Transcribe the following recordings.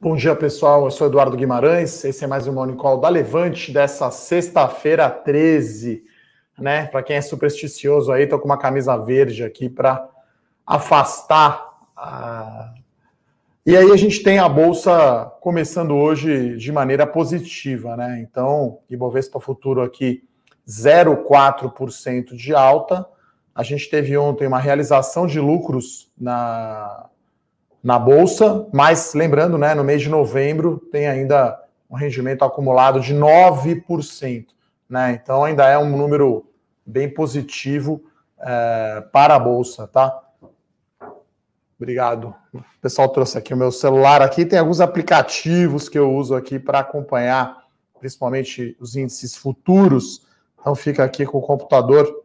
Bom dia, pessoal. Eu sou Eduardo Guimarães. Esse é mais um Morning Call da Levante dessa sexta-feira 13. Né? Para quem é supersticioso aí, tô com uma camisa verde aqui para afastar. A... E aí a gente tem a bolsa começando hoje de maneira positiva, né? Então, Ibovespa Futuro aqui 0,4% de alta. A gente teve ontem uma realização de lucros na na bolsa, mas lembrando, né, no mês de novembro tem ainda um rendimento acumulado de 9%, né? Então ainda é um número bem positivo é, para a bolsa, tá? Obrigado. O pessoal trouxe aqui o meu celular aqui, tem alguns aplicativos que eu uso aqui para acompanhar, principalmente os índices futuros. Então fica aqui com o computador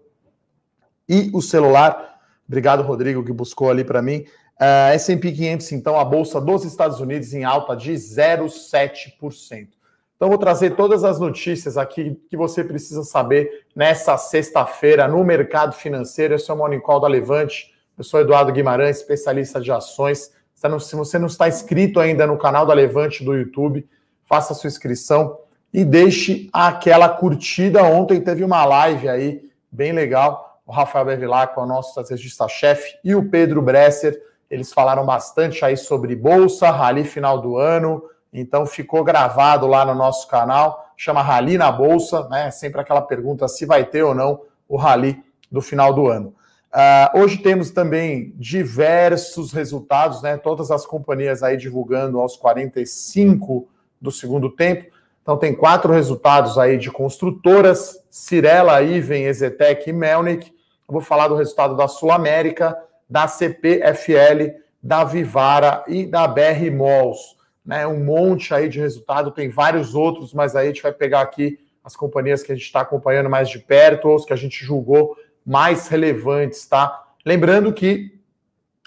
e o celular. Obrigado, Rodrigo, que buscou ali para mim. Uh, S&P 500, então, a bolsa dos Estados Unidos em alta de 0,7%. Então, vou trazer todas as notícias aqui que você precisa saber nessa sexta-feira no mercado financeiro. Esse é o Morning Call da Levante. Eu sou Eduardo Guimarães, especialista de ações. Se você não está inscrito ainda no canal da Levante do YouTube, faça sua inscrição e deixe aquela curtida. Ontem teve uma live aí bem legal. O Rafael Bevilacqua, o nosso estrategista-chefe, e o Pedro Bresser eles falaram bastante aí sobre bolsa, rally final do ano. Então ficou gravado lá no nosso canal, chama Rally na Bolsa, né? Sempre aquela pergunta se vai ter ou não o rally do final do ano. Uh, hoje temos também diversos resultados, né? Todas as companhias aí divulgando aos 45 do segundo tempo. Então tem quatro resultados aí de construtoras: Cirela, Iven, Ezetec e Melnick. Vou falar do resultado da Sul América da CPFL, da Vivara e da BR Malls. Né? Um monte aí de resultado, tem vários outros, mas aí a gente vai pegar aqui as companhias que a gente está acompanhando mais de perto, ou os que a gente julgou mais relevantes, tá? Lembrando que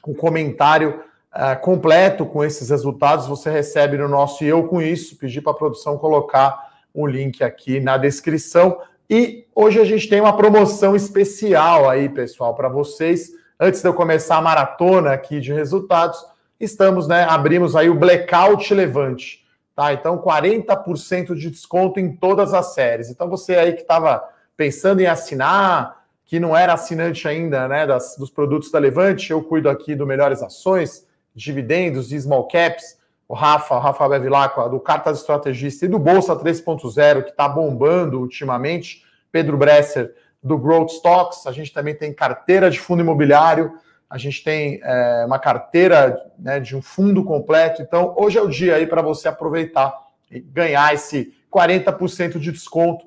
o comentário uh, completo com esses resultados você recebe no nosso E Eu Com Isso, pedir para a produção colocar o link aqui na descrição. E hoje a gente tem uma promoção especial aí, pessoal, para vocês antes de eu começar a maratona aqui de resultados, estamos, né, abrimos aí o Blackout Levante, tá? Então, 40% de desconto em todas as séries. Então, você aí que estava pensando em assinar, que não era assinante ainda, né, das, dos produtos da Levante, eu cuido aqui do Melhores Ações, dividendos e small caps, o Rafa, o Rafa Bevilacqua, do Cartas Estrategista e do Bolsa 3.0, que está bombando ultimamente, Pedro Bresser, do Growth Stocks, a gente também tem carteira de fundo imobiliário, a gente tem é, uma carteira né, de um fundo completo. Então, hoje é o dia aí para você aproveitar e ganhar esse 40% de desconto.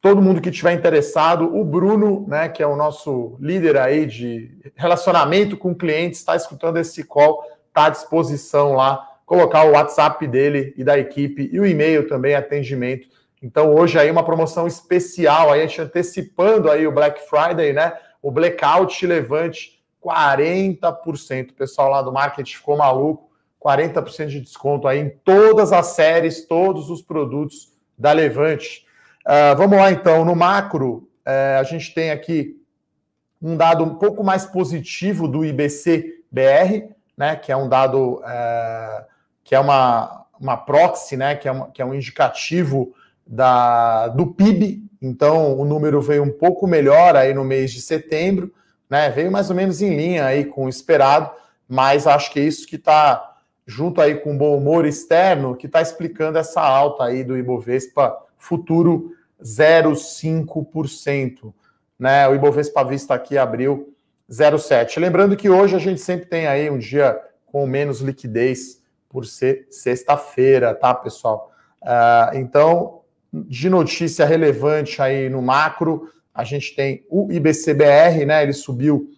Todo mundo que estiver interessado, o Bruno, né, que é o nosso líder aí de relacionamento com clientes, está escutando esse call, está à disposição lá, colocar o WhatsApp dele e da equipe e o e-mail também, atendimento então hoje aí uma promoção especial, aí antecipando aí o Black Friday, né? O Blackout Levante 40%. O pessoal lá do marketing ficou maluco, 40% de desconto aí em todas as séries, todos os produtos da Levante. Uh, vamos lá então, no macro, uh, a gente tem aqui um dado um pouco mais positivo do IBC BR, né? Que é um dado uh, que é uma, uma proxy, né? Que é, uma, que é um indicativo da, do PIB, então o número veio um pouco melhor aí no mês de setembro, né? Veio mais ou menos em linha aí com o esperado, mas acho que é isso que está junto aí com o bom humor externo que está explicando essa alta aí do Ibovespa futuro 0,5%. Né? O Ibovespa Vista aqui abriu 0,7%. Lembrando que hoje a gente sempre tem aí um dia com menos liquidez por ser sexta-feira, tá, pessoal? Uh, então, de notícia relevante aí no macro, a gente tem o IBCBR, né? Ele subiu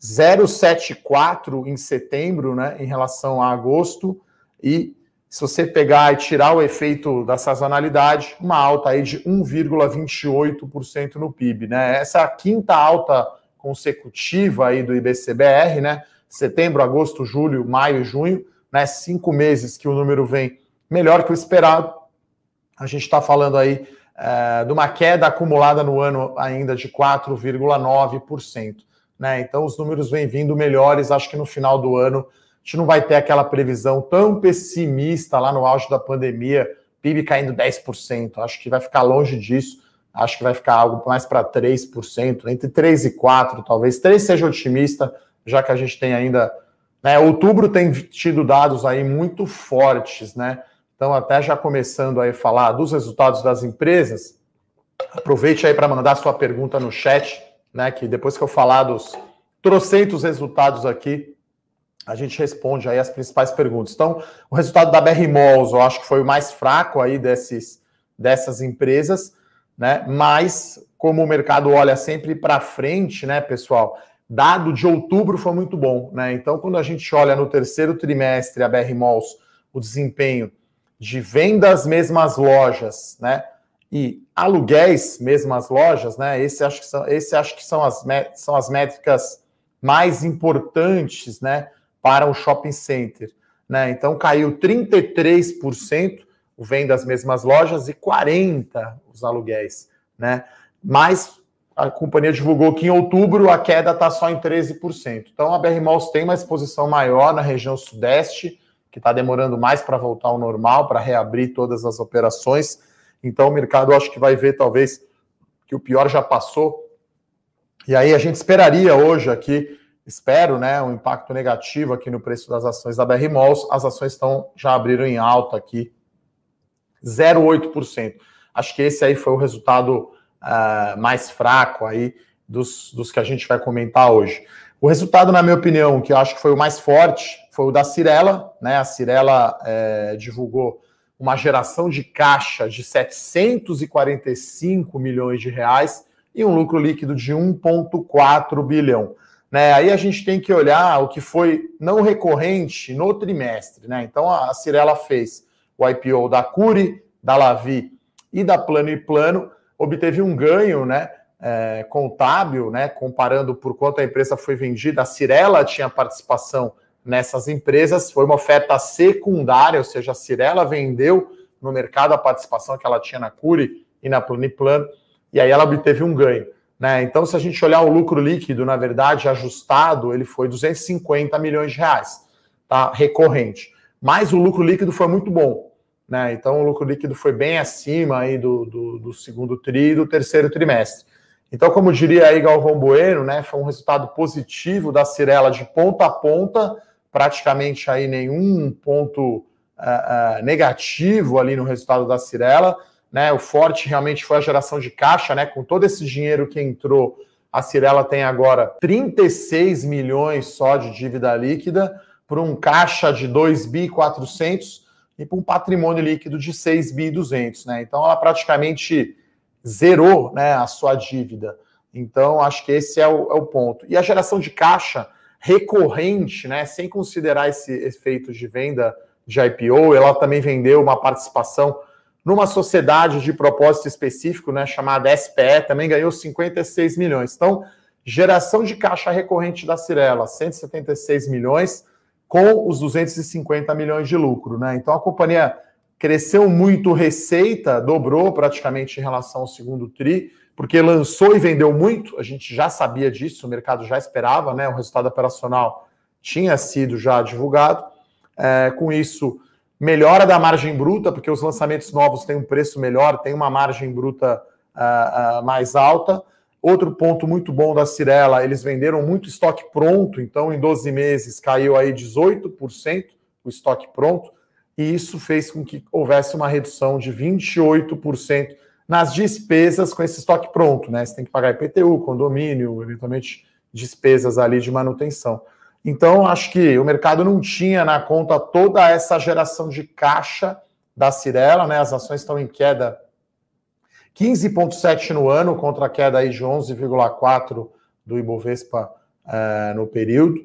0,74 em setembro, né? Em relação a agosto. E se você pegar e tirar o efeito da sazonalidade, uma alta aí de 1,28% no PIB, né? Essa é a quinta alta consecutiva aí do IBCBR, né? Setembro, agosto, julho, maio, junho, né? Cinco meses que o número vem melhor que o esperado a gente está falando aí é, de uma queda acumulada no ano ainda de 4,9%. Né? Então, os números vêm vindo melhores. Acho que no final do ano gente não vai ter aquela previsão tão pessimista lá no auge da pandemia, PIB caindo 10%. Acho que vai ficar longe disso. Acho que vai ficar algo mais para 3%, entre 3 e 4, talvez. 3 seja otimista, já que a gente tem ainda. Né, outubro tem tido dados aí muito fortes, né? Então, até já começando aí a falar dos resultados das empresas, aproveite aí para mandar sua pergunta no chat, né? Que depois que eu falar dos trocentos resultados aqui, a gente responde aí as principais perguntas. Então, o resultado da BR Malls, eu acho que foi o mais fraco aí desses, dessas empresas, né? Mas, como o mercado olha sempre para frente, né, pessoal? Dado de outubro foi muito bom, né? Então, quando a gente olha no terceiro trimestre a BR Malls, o desempenho de vendas mesmas lojas, né? E aluguéis mesmas lojas, né? Esse acho que são, esse acho que são as, são as métricas mais importantes, né? para o shopping center. Né? Então caiu 33% o venda das mesmas lojas e 40% os aluguéis. Né? Mas a companhia divulgou que em outubro a queda está só em 13%. Então a BR Malls tem uma exposição maior na região sudeste, que está demorando mais para voltar ao normal, para reabrir todas as operações. Então o mercado acho que vai ver talvez que o pior já passou. E aí a gente esperaria hoje aqui espero, né, um impacto negativo aqui no preço das ações da BR Malls. As ações estão já abriram em alta aqui, 0,8%. Acho que esse aí foi o resultado uh, mais fraco aí dos, dos que a gente vai comentar hoje. O resultado, na minha opinião, que eu acho que foi o mais forte, foi o da Cirela, né? A Cirela é, divulgou uma geração de caixa de 745 milhões de reais e um lucro líquido de 1,4 bilhão. Né? Aí a gente tem que olhar o que foi não recorrente no trimestre. Né? Então a Cirela fez o IPO da Curi, da Lavi e da Plano e Plano, obteve um ganho né, é, contábil, né, comparando por quanto a empresa foi vendida. A Cirela tinha participação nessas empresas, foi uma oferta secundária, ou seja, a Cirela vendeu no mercado a participação que ela tinha na Curi e na Plano Plano, e aí ela obteve um ganho. Né? Então, se a gente olhar o lucro líquido, na verdade, ajustado, ele foi 250 milhões de reais, tá? Recorrente. Mas o lucro líquido foi muito bom. Né? Então, o lucro líquido foi bem acima aí do, do, do segundo tri e do terceiro trimestre. Então, como diria aí Galvão Bueno, né, foi um resultado positivo da Cirela de ponta a ponta, praticamente aí nenhum ponto uh, uh, negativo ali no resultado da Cirela. Né? O forte realmente foi a geração de caixa, né? Com todo esse dinheiro que entrou, a Cirela tem agora 36 milhões só de dívida líquida, por um caixa de 2 bi 400 e para um patrimônio líquido de 6 bi 200, né? Então ela praticamente zerou, né, a sua dívida. Então acho que esse é o, é o ponto. E a geração de caixa recorrente, né, sem considerar esse efeito de venda de IPO, ela também vendeu uma participação numa sociedade de propósito específico, né, chamada SPE, também ganhou 56 milhões. Então, geração de caixa recorrente da Cirela, 176 milhões, com os 250 milhões de lucro. Né? Então, a companhia cresceu muito receita, dobrou praticamente em relação ao segundo TRI, porque lançou e vendeu muito, a gente já sabia disso, o mercado já esperava, né? o resultado operacional tinha sido já divulgado. É, com isso, melhora da margem bruta, porque os lançamentos novos têm um preço melhor, tem uma margem bruta uh, uh, mais alta. Outro ponto muito bom da Cirela, eles venderam muito estoque pronto, então em 12 meses caiu aí 18% o estoque pronto, e isso fez com que houvesse uma redução de 28% nas despesas com esse estoque pronto, né? Você tem que pagar IPTU, condomínio, eventualmente despesas ali de manutenção. Então, acho que o mercado não tinha na conta toda essa geração de caixa da Cirela, né? As ações estão em queda 15,7 no ano, contra a queda aí de 11,4 do Ibovespa é, no período.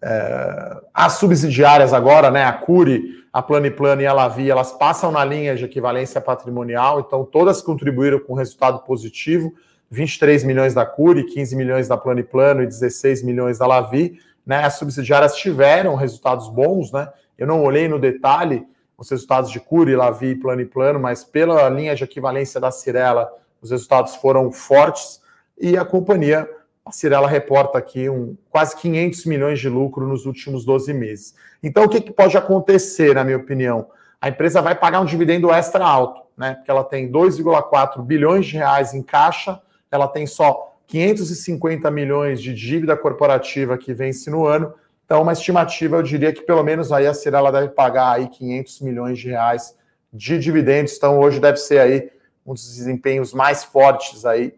É, as subsidiárias agora, né? A Curi, a Plano e a Lavi, elas passam na linha de equivalência patrimonial, então todas contribuíram com resultado positivo. 23 milhões da Curi, 15 milhões da Plano e Plano e 16 milhões da Lavi né, as subsidiárias tiveram resultados bons, né? Eu não olhei no detalhe os resultados de Curi, Lavi, e Plano, mas pela linha de equivalência da Cirela, os resultados foram fortes e a companhia a Cirela reporta aqui um, quase 500 milhões de lucro nos últimos 12 meses. Então, o que, que pode acontecer, na minha opinião? A empresa vai pagar um dividendo extra alto, né? Porque ela tem 2,4 bilhões de reais em caixa, ela tem só 550 milhões de dívida corporativa que vence no ano. Então, uma estimativa, eu diria que pelo menos aí a Cirela deve pagar aí 500 milhões de reais de dividendos. Então, hoje deve ser aí um dos desempenhos mais fortes aí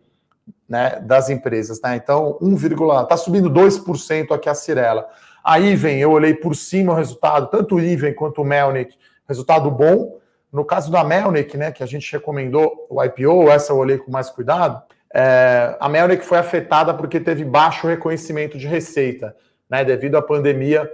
né, das empresas. Né? Então, 1, está subindo 2% aqui a Cirela. A Iven, eu olhei por cima o resultado, tanto o Iven quanto o Melnick, resultado bom. No caso da Melnick, né, que a gente recomendou o IPO, essa eu olhei com mais cuidado, é, a Melnick foi afetada porque teve baixo reconhecimento de receita, né, devido à pandemia.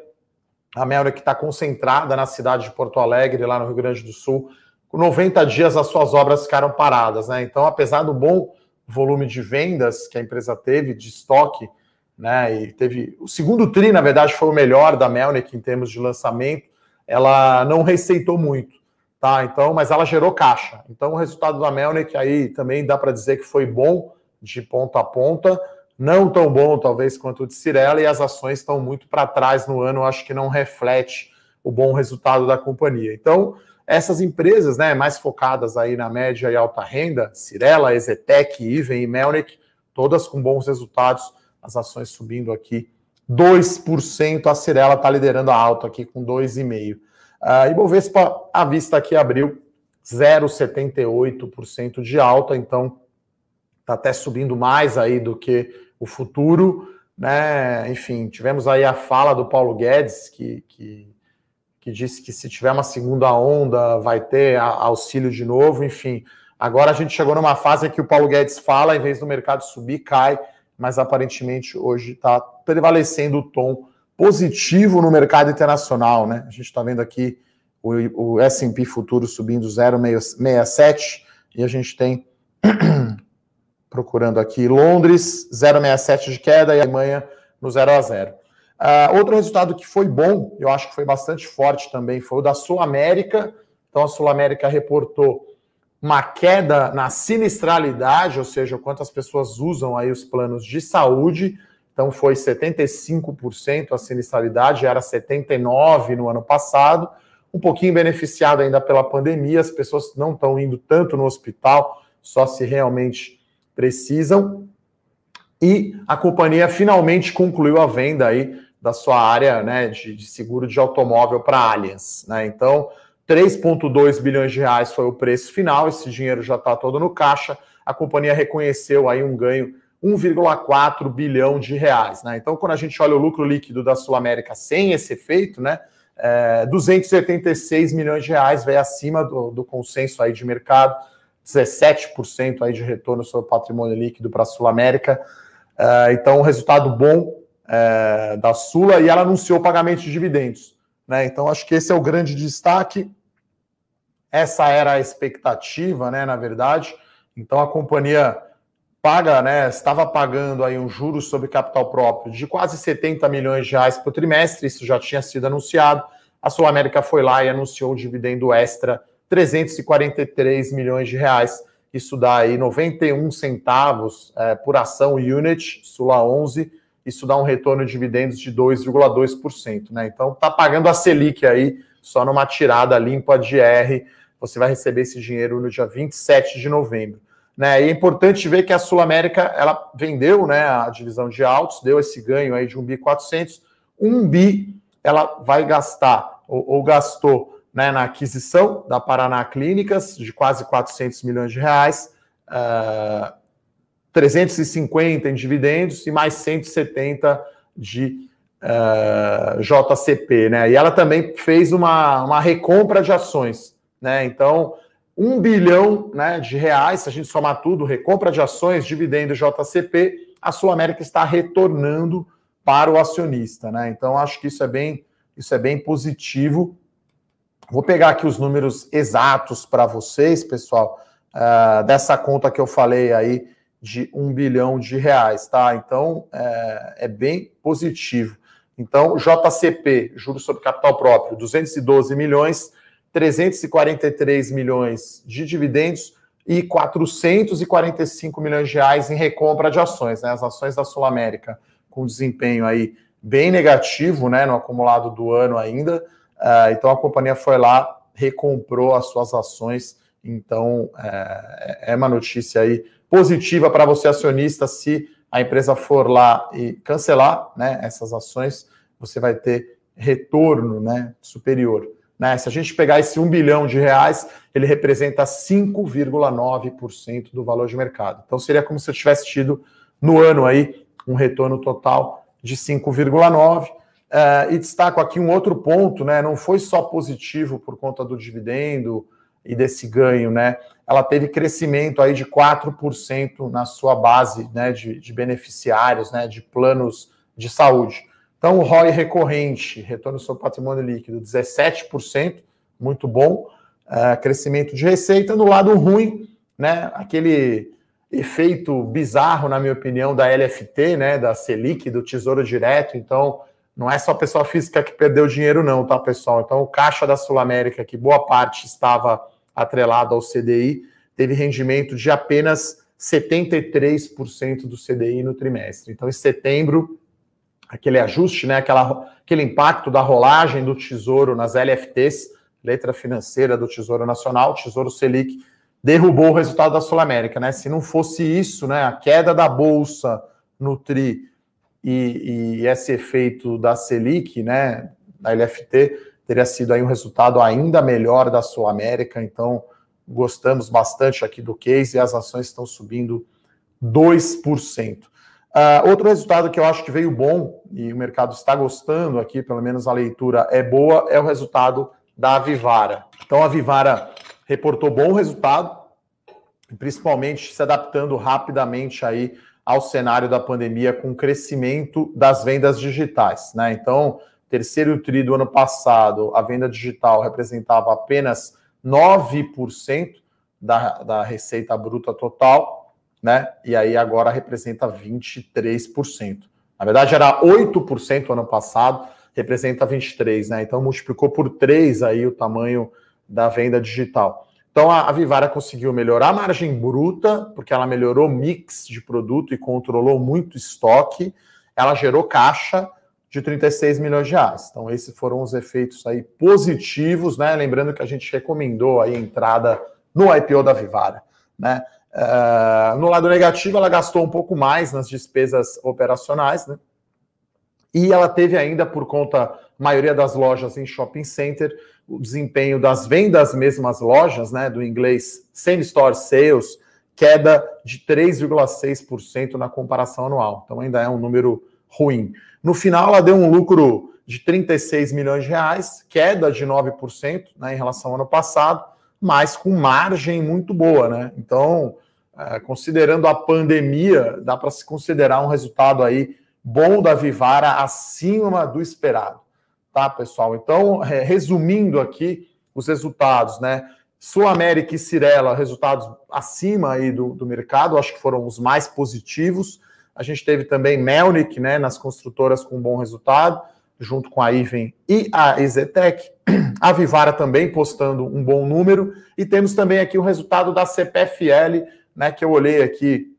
A Melnick está concentrada na cidade de Porto Alegre, lá no Rio Grande do Sul. Com 90 dias as suas obras ficaram paradas, né? Então, apesar do bom volume de vendas que a empresa teve de estoque, né? E teve o segundo tri, na verdade, foi o melhor da Melnick em termos de lançamento. Ela não receitou muito, tá? Então, mas ela gerou caixa. Então, o resultado da Melnick aí também dá para dizer que foi bom de ponta a ponta, não tão bom talvez quanto o de Cirela e as ações estão muito para trás no ano, acho que não reflete o bom resultado da companhia. Então, essas empresas, né, mais focadas aí na média e alta renda, Cirela, Ezetec, Iven e Melnick, todas com bons resultados, as ações subindo aqui 2%, a Cirela está liderando a alta aqui com 2,5%. Uh, Ibovespa, à vista aqui, abriu 0,78% de alta, então está até subindo mais aí do que o futuro, né? Enfim, tivemos aí a fala do Paulo Guedes, que, que que disse que se tiver uma segunda onda vai ter auxílio de novo, enfim. Agora a gente chegou numa fase em que o Paulo Guedes fala, em vez do mercado subir, cai, mas aparentemente hoje está prevalecendo o tom positivo no mercado internacional, né? A gente está vendo aqui o, o S&P futuro subindo 0,67 e a gente tem procurando aqui Londres 0,67 de queda e a Alemanha no 0 a 0. Uh, outro resultado que foi bom, eu acho que foi bastante forte também, foi o da Sul América. Então, a Sul América reportou uma queda na sinistralidade, ou seja, quantas pessoas usam aí os planos de saúde. Então, foi 75% a sinistralidade, era 79% no ano passado. Um pouquinho beneficiado ainda pela pandemia, as pessoas não estão indo tanto no hospital, só se realmente precisam. E a companhia finalmente concluiu a venda aí da sua área né, de, de seguro de automóvel para Allianz. Né? Então, 3,2 bilhões de reais foi o preço final, esse dinheiro já está todo no caixa. A companhia reconheceu aí um ganho 1,4 bilhão de reais. Né? Então, quando a gente olha o lucro líquido da Sul América sem esse efeito, né, é, 286 milhões de reais, veio acima do, do consenso aí de mercado, 17% aí de retorno sobre o patrimônio líquido para a Sul América. É, então, um resultado bom é, da Sula e ela anunciou pagamento de dividendos. Né? Então, acho que esse é o grande destaque. Essa era a expectativa, né, na verdade. Então, a companhia paga, né, estava pagando aí um juros sobre capital próprio de quase 70 milhões de reais por trimestre, isso já tinha sido anunciado. A Sul América foi lá e anunciou o dividendo extra, 343 milhões de reais. Isso dá aí 91 centavos é, por ação unit, Sula 11, isso dá um retorno de dividendos de 2,2%. Né? Então, está pagando a Selic aí, só numa tirada limpa de R, você vai receber esse dinheiro no dia 27 de novembro. Né? E é importante ver que a Sul América ela vendeu né, a divisão de autos, deu esse ganho aí de 1 bi 400. 1 bi ela vai gastar, ou, ou gastou né, na aquisição da Paraná Clínicas, de quase 400 milhões de reais. Uh, 350 em dividendos e mais 170 de uh, eh, JCP, né? E ela também fez uma, uma recompra de ações, né? Então, um bilhão né, de reais, se a gente somar tudo, recompra de ações, dividendo JCP, a Sul América está retornando para o acionista, né? Então, acho que isso é bem, isso é bem positivo. Vou pegar aqui os números exatos para vocês, pessoal, uh, dessa conta que eu falei aí de um bilhão de reais, tá? Então é, é bem positivo. Então, JCP, juros sobre capital próprio, 212 milhões, 343 milhões de dividendos e 445 milhões de reais em recompra de ações, né? As ações da Sul América com desempenho aí bem negativo, né, no acumulado do ano ainda. Uh, então a companhia foi lá, recomprou as suas ações. Então é, é uma notícia aí positiva para você acionista se a empresa for lá e cancelar, né, essas ações, você vai ter retorno, né, superior. Né? Se a gente pegar esse 1 bilhão de reais, ele representa 5,9% do valor de mercado. Então seria como se eu tivesse tido no ano aí um retorno total de 5,9%. Uh, e destaco aqui um outro ponto, né? Não foi só positivo por conta do dividendo e desse ganho, né? Ela teve crescimento aí de 4% na sua base né, de, de beneficiários, né? De planos de saúde. Então, o ROI recorrente, retorno sobre patrimônio líquido, 17%, muito bom. Uh, crescimento de receita. No lado ruim, né? Aquele efeito bizarro, na minha opinião, da LFT, né? Da Selic, do Tesouro Direto. Então, não é só a pessoa física que perdeu dinheiro, não, tá, pessoal? Então, o caixa da Sul América, que boa parte estava atrelado ao CDI, teve rendimento de apenas 73% do CDI no trimestre. Então, em setembro, aquele ajuste, né, aquela, aquele impacto da rolagem do Tesouro nas LFTs, letra financeira do Tesouro Nacional, Tesouro Selic, derrubou o resultado da Sul América, né? Se não fosse isso, né, a queda da bolsa no TRI e, e esse efeito da Selic, né, da LFT, teria sido aí um resultado ainda melhor da Sul América, então gostamos bastante aqui do case e as ações estão subindo 2%. Uh, outro resultado que eu acho que veio bom e o mercado está gostando aqui, pelo menos a leitura é boa, é o resultado da Vivara. Então a Vivara reportou bom resultado, principalmente se adaptando rapidamente aí ao cenário da pandemia com o crescimento das vendas digitais, né? Então, terceiro tri do ano passado, a venda digital representava apenas 9% da, da receita bruta total, né? E aí agora representa 23%. Na verdade, era 8% ano passado, representa 23%, né? Então multiplicou por 3 aí o tamanho da venda digital. Então a, Vivara conseguiu melhorar a margem bruta, porque ela melhorou o mix de produto e controlou muito estoque. Ela gerou caixa de 36 milhões de reais. Então, esses foram os efeitos aí positivos, né? Lembrando que a gente recomendou a entrada no IPO da Vivara, né? Uh, no lado negativo, ela gastou um pouco mais nas despesas operacionais, né? E ela teve ainda, por conta, maioria das lojas em shopping center, o desempenho das vendas mesmas lojas, né? Do inglês same store sales, queda de 3,6% na comparação anual. Então ainda é um número ruim. No final, ela deu um lucro de 36 milhões de reais, queda de 9% né, em relação ao ano passado, mas com margem muito boa, né? Então, é, considerando a pandemia, dá para se considerar um resultado aí bom da Vivara acima do esperado, tá, pessoal? Então, é, resumindo aqui os resultados, né? Sul América e Cirela, resultados acima aí do, do mercado, acho que foram os mais positivos. A gente teve também Melnick, né, nas construtoras com bom resultado, junto com a Iven e a Ezetec. A Vivara também postando um bom número. E temos também aqui o resultado da CPFL, né, que eu olhei aqui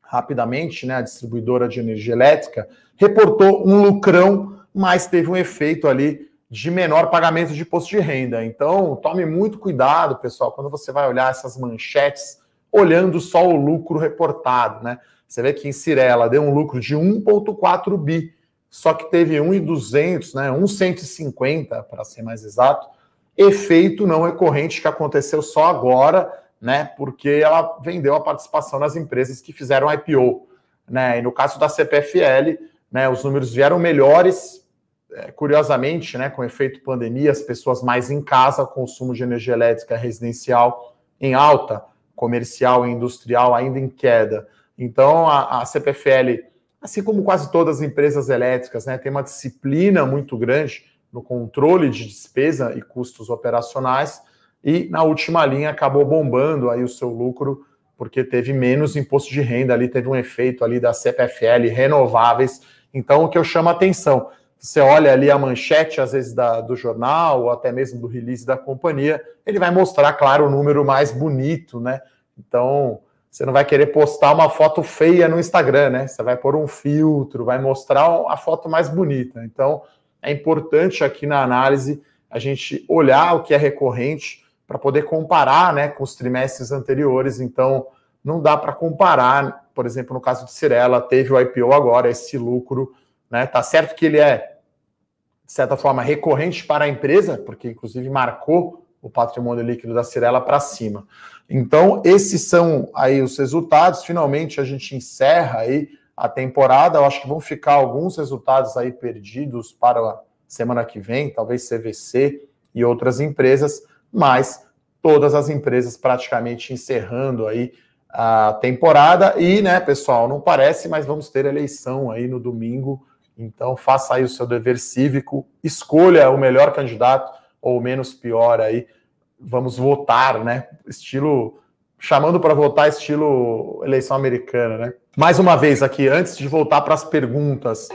rapidamente, né, a distribuidora de energia elétrica, reportou um lucrão, mas teve um efeito ali de menor pagamento de imposto de renda. Então, tome muito cuidado, pessoal, quando você vai olhar essas manchetes, olhando só o lucro reportado, né? Você vê que em Cirela deu um lucro de 1,4 bi, só que teve 1,200, né? 1,150, para ser mais exato, efeito não recorrente que aconteceu só agora né? Porque ela vendeu a participação nas empresas que fizeram IPO, né? E no caso da CPFL, né, os números vieram melhores, é, curiosamente, né, com efeito pandemia, as pessoas mais em casa, consumo de energia elétrica residencial em alta, comercial e industrial ainda em queda. Então, a, a CPFL, assim como quase todas as empresas elétricas, né, tem uma disciplina muito grande no controle de despesa e custos operacionais, e na última linha acabou bombando aí o seu lucro porque teve menos imposto de renda ali, teve um efeito ali da CPFL renováveis. Então, o que eu chamo a atenção, você olha ali a manchete, às vezes, da, do jornal, ou até mesmo do release da companhia, ele vai mostrar, claro, o número mais bonito, né? Então, você não vai querer postar uma foto feia no Instagram, né? Você vai pôr um filtro, vai mostrar a foto mais bonita. Então, é importante aqui na análise a gente olhar o que é recorrente para poder comparar, né, com os trimestres anteriores. Então, não dá para comparar, por exemplo, no caso de Cirela, teve o IPO agora, esse lucro, né? Tá certo que ele é de certa forma recorrente para a empresa, porque inclusive marcou o patrimônio líquido da Cirela para cima. Então, esses são aí os resultados. Finalmente a gente encerra aí a temporada. Eu acho que vão ficar alguns resultados aí perdidos para a semana que vem, talvez CVC e outras empresas, mas todas as empresas praticamente encerrando aí a temporada. E, né, pessoal, não parece, mas vamos ter eleição aí no domingo. Então, faça aí o seu dever cívico, escolha o melhor candidato ou menos pior aí vamos votar, né? Estilo chamando para votar estilo eleição americana, né? Mais uma vez aqui, antes de voltar para as perguntas,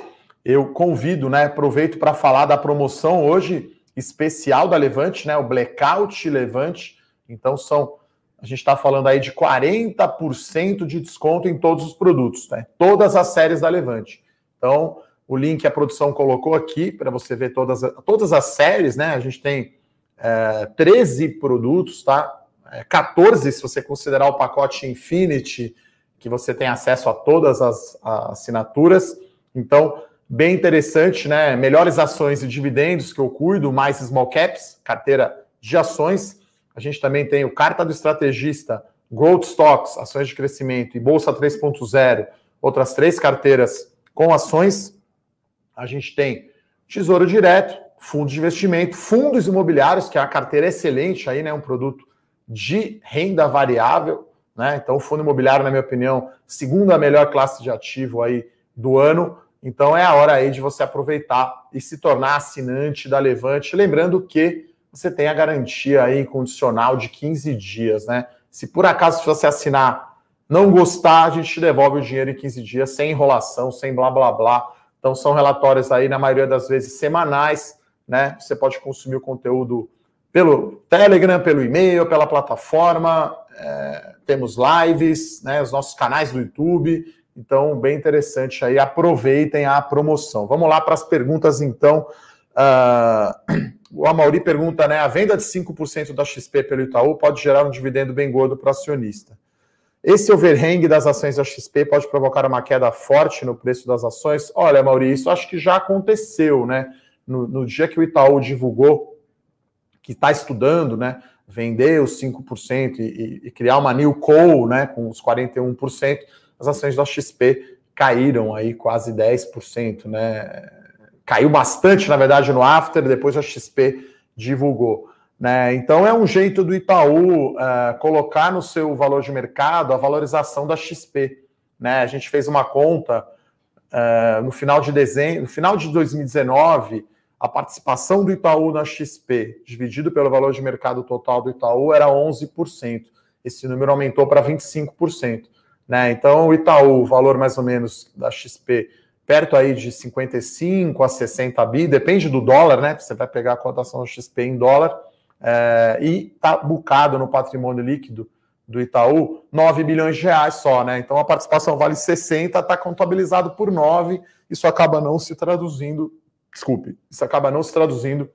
eu convido, né? Aproveito para falar da promoção hoje especial da Levante, né? O Blackout Levante. Então são a gente está falando aí de 40% de desconto em todos os produtos, né? Todas as séries da Levante. Então, o link a produção colocou aqui para você ver todas, todas as séries, né? A gente tem é, 13 produtos, tá? É, 14 se você considerar o pacote Infinity, que você tem acesso a todas as, as assinaturas. Então, bem interessante, né? Melhores ações e dividendos que eu cuido, mais small caps, carteira de ações. A gente também tem o Carta do Estrategista, Growth Stocks, ações de crescimento e Bolsa 3.0, outras três carteiras com ações. A gente tem Tesouro Direto, fundos de investimento, fundos imobiliários, que é uma carteira excelente aí, né? Um produto de renda variável, né? Então, o fundo imobiliário, na minha opinião, segunda melhor classe de ativo aí do ano. Então, é a hora aí de você aproveitar e se tornar assinante da Levante. Lembrando que você tem a garantia aí condicional de 15 dias, né? Se por acaso você assinar, não gostar, a gente te devolve o dinheiro em 15 dias, sem enrolação, sem blá blá blá. Então, são relatórios aí, na maioria das vezes, semanais né? Você pode consumir o conteúdo pelo Telegram, pelo e-mail, pela plataforma, é, temos lives, né? Os nossos canais do YouTube. Então, bem interessante aí. Aproveitem a promoção. Vamos lá para as perguntas, então. Uh, o Amauri pergunta, né? A venda de 5% da XP pelo Itaú pode gerar um dividendo bem gordo para o acionista. Esse overhang das ações da XP pode provocar uma queda forte no preço das ações? Olha, Maurício, acho que já aconteceu, né? No, no dia que o Itaú divulgou que está estudando, né, vender os 5% e, e, criar uma new call, né, com os 41%, as ações da XP caíram aí quase 10%, né? Caiu bastante, na verdade, no after, depois a XP divulgou. Né? Então é um jeito do Itaú uh, colocar no seu valor de mercado a valorização da XP. Né? A gente fez uma conta uh, no final de dezembro, no final de 2019, a participação do Itaú na XP, dividido pelo valor de mercado total do Itaú, era 11%. Esse número aumentou para 25%. Né? Então, o Itaú, o valor mais ou menos da XP, perto aí de 55 a 60 bi, depende do dólar, né? Você vai pegar a cotação da XP em dólar, é, e está bucado no patrimônio líquido do Itaú 9 bilhões de reais só, né? Então a participação vale 60, está contabilizado por 9, isso acaba não se traduzindo desculpe, isso acaba não se traduzindo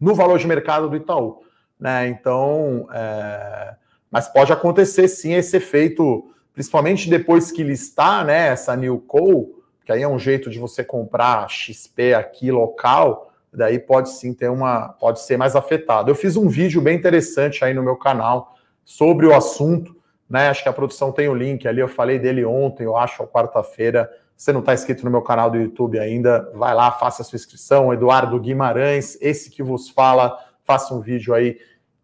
no valor de mercado do Itaú. Né? Então, é... mas pode acontecer sim esse efeito, principalmente depois que listar né, essa New Co, que aí é um jeito de você comprar XP aqui local, daí pode sim ter uma, pode ser mais afetado. Eu fiz um vídeo bem interessante aí no meu canal sobre o assunto, né? Acho que a produção tem o link ali, eu falei dele ontem, eu acho, quarta-feira você não está inscrito no meu canal do YouTube ainda, vai lá, faça a sua inscrição. Eduardo Guimarães, esse que vos fala, faça um vídeo aí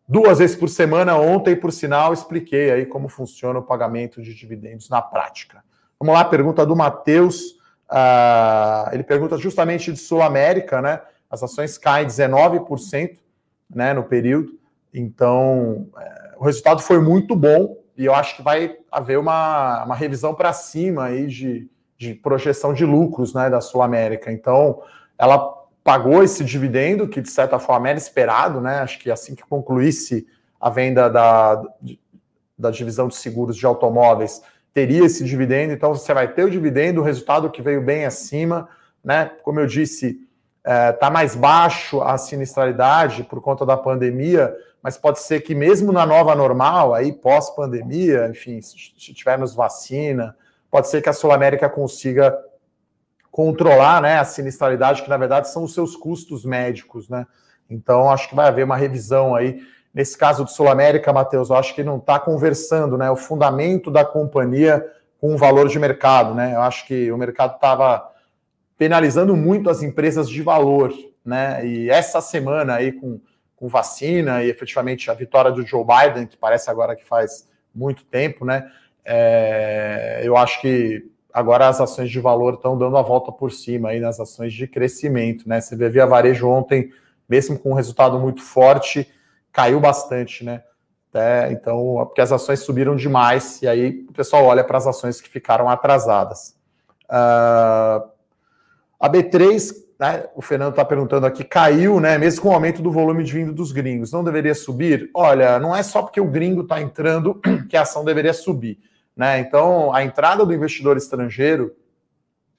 duas vezes por semana. Ontem, por sinal, expliquei aí como funciona o pagamento de dividendos na prática. Vamos lá, pergunta do Matheus. Uh, ele pergunta justamente de Sul América, né? As ações caem 19% né, no período. Então, é, o resultado foi muito bom e eu acho que vai haver uma, uma revisão para cima aí de de projeção de lucros né, da Sul América. Então, ela pagou esse dividendo, que de certa forma era esperado, né? Acho que assim que concluísse a venda da, da divisão de seguros de automóveis teria esse dividendo, então você vai ter o dividendo, o resultado que veio bem acima, né? Como eu disse, está é, mais baixo a sinistralidade por conta da pandemia, mas pode ser que mesmo na nova normal, aí pós-pandemia, enfim, se tivermos vacina, pode ser que a Sul América consiga controlar né, a sinistralidade, que na verdade são os seus custos médicos, né? Então, acho que vai haver uma revisão aí. Nesse caso do Sul América, Matheus, eu acho que não está conversando né, o fundamento da companhia com o valor de mercado. Né? Eu acho que o mercado estava penalizando muito as empresas de valor. Né? E essa semana aí, com, com vacina e efetivamente a vitória do Joe Biden, que parece agora que faz muito tempo, né? É, eu acho que agora as ações de valor estão dando a volta por cima aí nas ações de crescimento, né? Você vê via varejo ontem, mesmo com um resultado muito forte, caiu bastante, né? É, então, porque as ações subiram demais e aí o pessoal olha para as ações que ficaram atrasadas. Uh, a B3, né, o Fernando está perguntando aqui, caiu, né? Mesmo com o aumento do volume de vindo dos gringos, não deveria subir? Olha, não é só porque o gringo está entrando que a ação deveria subir. Né? Então, a entrada do investidor estrangeiro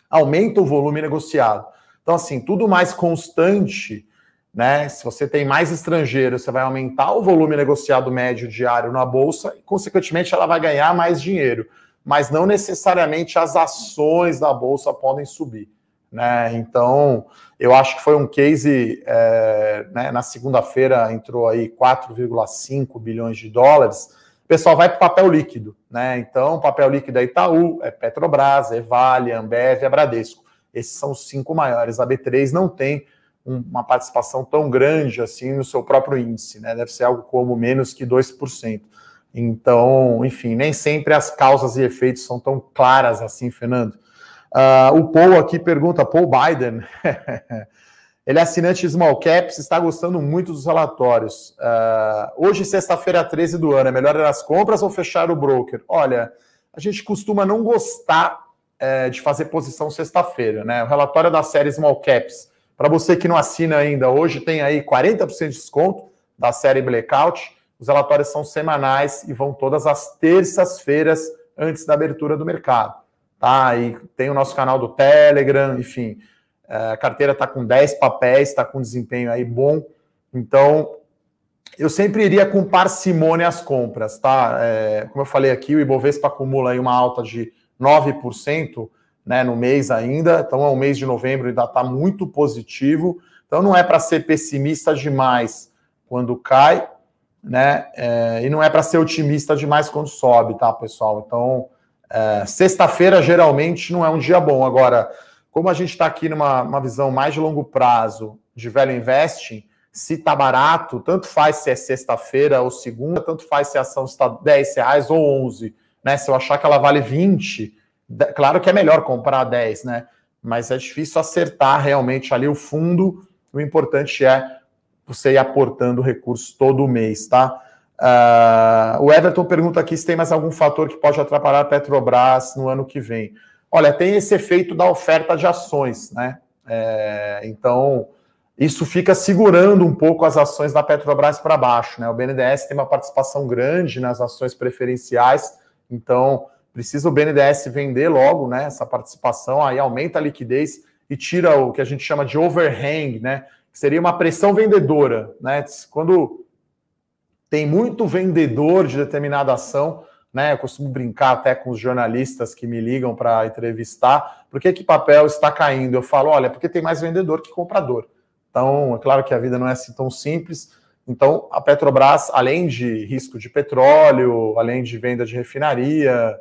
aumenta o volume negociado. Então, assim, tudo mais constante, né? Se você tem mais estrangeiros, você vai aumentar o volume negociado médio diário na bolsa e, consequentemente, ela vai ganhar mais dinheiro. Mas não necessariamente as ações da bolsa podem subir. Né? Então, eu acho que foi um case. É, né, na segunda-feira entrou aí 4,5 bilhões de dólares pessoal vai para o papel líquido, né? Então, papel líquido é Itaú, é Petrobras, é Vale, Ambev, é Bradesco. Esses são os cinco maiores. A B3 não tem uma participação tão grande assim no seu próprio índice, né? Deve ser algo como menos que 2%. Então, enfim, nem sempre as causas e efeitos são tão claras assim, Fernando. Uh, o Paul aqui pergunta, Paul Biden, Ele é assinante Small Caps, está gostando muito dos relatórios. Uh, hoje, sexta-feira 13 do ano, é melhor ir às compras ou fechar o broker? Olha, a gente costuma não gostar é, de fazer posição sexta-feira, né? O relatório da série Small Caps, para você que não assina ainda, hoje tem aí 40% de desconto da série Blackout. Os relatórios são semanais e vão todas as terças-feiras antes da abertura do mercado. Tá? E tem o nosso canal do Telegram, enfim. É, a carteira está com 10 papéis, está com desempenho aí bom. Então, eu sempre iria com parcimônia as compras, tá? É, como eu falei aqui, o Ibovespa acumula aí uma alta de 9% né, no mês ainda. Então, o mês de novembro ainda está muito positivo. Então, não é para ser pessimista demais quando cai, né? É, e não é para ser otimista demais quando sobe, tá, pessoal? Então, é, sexta-feira geralmente não é um dia bom. Agora, como a gente está aqui numa visão mais de longo prazo de velho investing, se está barato, tanto faz se é sexta-feira ou segunda, tanto faz se a ação está 10 reais ou 11. Né? Se eu achar que ela vale 20, claro que é melhor comprar 10, né? Mas é difícil acertar realmente ali o fundo. O importante é você ir aportando recursos todo mês, tá? Uh, o Everton pergunta aqui se tem mais algum fator que pode atrapalhar a Petrobras no ano que vem. Olha, tem esse efeito da oferta de ações, né? É, então, isso fica segurando um pouco as ações da Petrobras para baixo, né? O BNDES tem uma participação grande nas ações preferenciais, então precisa o BNDES vender logo, né? Essa participação aí aumenta a liquidez e tira o que a gente chama de overhang, né? Que seria uma pressão vendedora, né? Quando tem muito vendedor de determinada ação, né? Eu costumo brincar até com os jornalistas que me ligam para entrevistar. Por que, que papel está caindo? Eu falo, olha, porque tem mais vendedor que comprador. Então, é claro que a vida não é assim tão simples. Então, a Petrobras, além de risco de petróleo, além de venda de refinaria,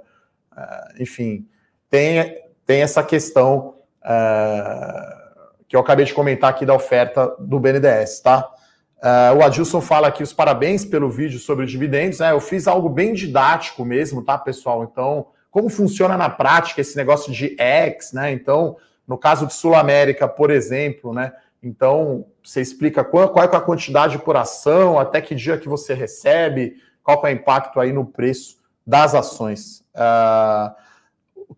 eh, enfim, tem, tem essa questão uh, que eu acabei de comentar aqui da oferta do BNDES, tá? Uh, o Adilson fala aqui os parabéns pelo vídeo sobre dividendos. Né? Eu fiz algo bem didático mesmo, tá, pessoal? Então, como funciona na prática esse negócio de X, né? Então, no caso de Sul América, por exemplo, né? Então, você explica qual, qual é a quantidade por ação, até que dia que você recebe, qual é o impacto aí no preço das ações. Uh,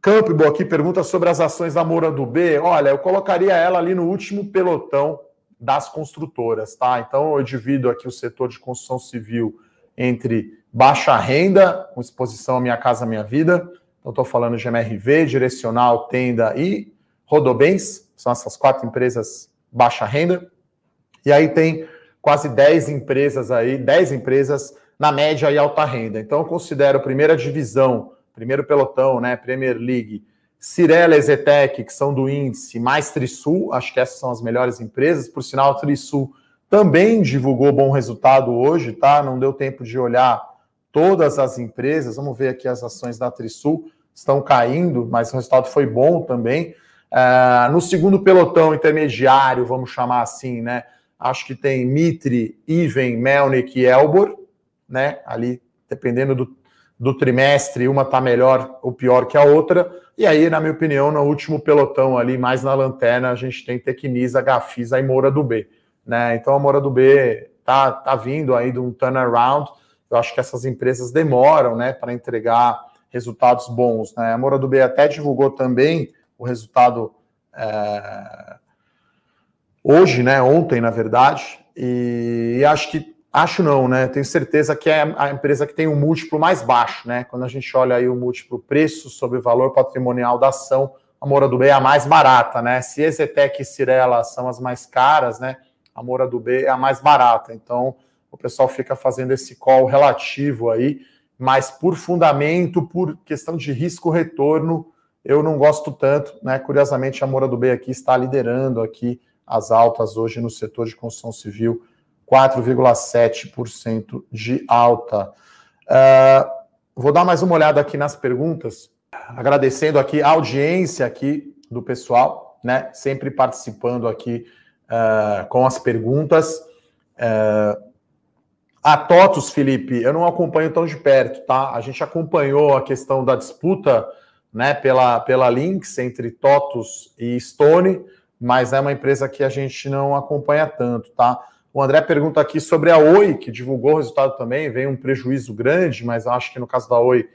Campbell aqui pergunta sobre as ações da Moura do B. Olha, eu colocaria ela ali no último pelotão das construtoras, tá? Então eu divido aqui o setor de construção civil entre baixa renda, com exposição à Minha Casa Minha Vida. Então, estou falando de MRV, Direcional, Tenda e Rodobens, são essas quatro empresas baixa renda. E aí tem quase 10 empresas aí, 10 empresas na média e alta renda. Então, eu considero primeira divisão, primeiro pelotão, né, Premier League, Cirela e Zetec, que são do índice, mais Trisul, acho que essas são as melhores empresas. Por sinal, a Trisul também divulgou bom resultado hoje, tá? Não deu tempo de olhar todas as empresas. Vamos ver aqui as ações da Trisul estão caindo, mas o resultado foi bom também. Uh, no segundo pelotão intermediário, vamos chamar assim, né? Acho que tem Mitre, Iven, Melnik e Elbor, né? Ali, dependendo do, do trimestre, uma está melhor ou pior que a outra. E aí, na minha opinião, no último pelotão ali, mais na lanterna, a gente tem Tecnisa, Gafisa e Moura do B. Né? Então a Moura do B tá, tá vindo aí de um turnaround. Eu acho que essas empresas demoram né, para entregar resultados bons. Né? A Moura do B até divulgou também o resultado é, hoje, né? Ontem, na verdade, e, acho que Acho não, né? Tenho certeza que é a empresa que tem um múltiplo mais baixo, né? Quando a gente olha aí o múltiplo preço sobre valor patrimonial da ação, a Moura do B é a mais barata, né? Se Exetec e Cirela são as mais caras, né? A Moura do B é a mais barata. Então, o pessoal fica fazendo esse call relativo aí, mas por fundamento, por questão de risco-retorno, eu não gosto tanto, né? Curiosamente, a Moura do B aqui está liderando aqui as altas hoje no setor de construção civil 4,7% de alta. Uh, vou dar mais uma olhada aqui nas perguntas, agradecendo aqui a audiência aqui do pessoal, né? Sempre participando aqui uh, com as perguntas. Uh, a TOTUS, Felipe, eu não acompanho tão de perto, tá? A gente acompanhou a questão da disputa né, pela, pela Lynx entre TOTUS e Stone, mas é uma empresa que a gente não acompanha tanto, tá? O André pergunta aqui sobre a Oi, que divulgou o resultado também, veio um prejuízo grande, mas acho que no caso da Oi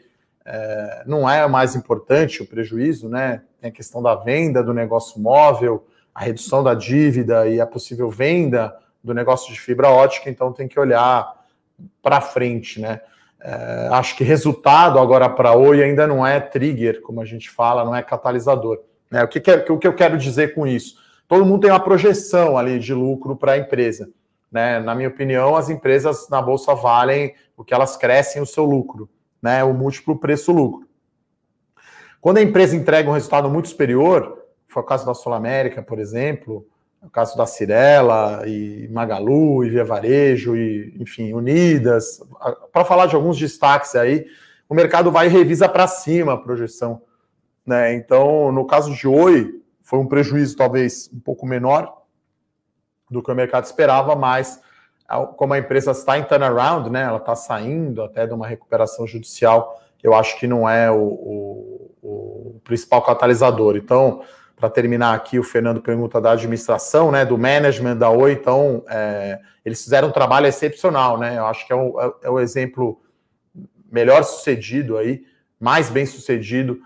é, não é mais importante o prejuízo, né? Tem a questão da venda do negócio móvel, a redução da dívida e a possível venda do negócio de fibra ótica, então tem que olhar para frente, né? É, acho que resultado agora para a Oi ainda não é trigger, como a gente fala, não é catalisador. Né? O, que, que, o que eu quero dizer com isso? Todo mundo tem uma projeção ali de lucro para a empresa. Né? Na minha opinião, as empresas na bolsa valem o que elas crescem o seu lucro, né? O múltiplo preço-lucro. Quando a empresa entrega um resultado muito superior, foi o caso da Sul América, por exemplo, o caso da Cirela e Magalu e Via Varejo e, enfim, Unidas, para falar de alguns destaques aí, o mercado vai e revisa para cima a projeção, né? Então, no caso de Oi, foi um prejuízo talvez um pouco menor, do que o mercado esperava, mas como a empresa está em turnaround, né, ela está saindo até de uma recuperação judicial, eu acho que não é o, o, o principal catalisador. Então, para terminar aqui, o Fernando pergunta da administração, né, do management da Oi, então, é, eles fizeram um trabalho excepcional, né, eu acho que é o, é, é o exemplo melhor sucedido aí, mais bem sucedido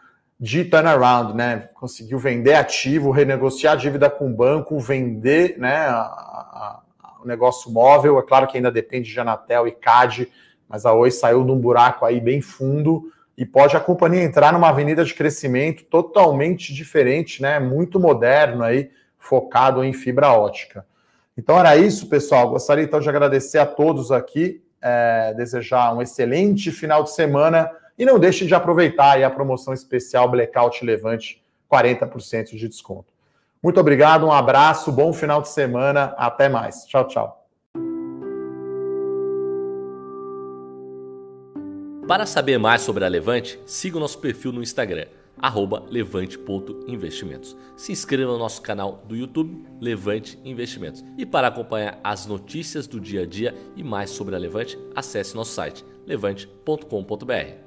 de turnaround, né? Conseguiu vender ativo, renegociar dívida com o banco, vender né, a, a, o negócio móvel. É claro que ainda depende de Anatel e CAD, mas a Oi saiu de um buraco aí bem fundo e pode a companhia entrar numa avenida de crescimento totalmente diferente, né? Muito moderno aí, focado em fibra ótica. Então era isso, pessoal. Gostaria então de agradecer a todos aqui, é, desejar um excelente final de semana e não deixe de aproveitar a promoção especial Blackout Levante, 40% de desconto. Muito obrigado, um abraço, bom final de semana, até mais. Tchau, tchau. Para saber mais sobre a Levante, siga o nosso perfil no Instagram, levante.investimentos. Se inscreva no nosso canal do YouTube, Levante Investimentos. E para acompanhar as notícias do dia a dia e mais sobre a Levante, acesse nosso site levante.com.br.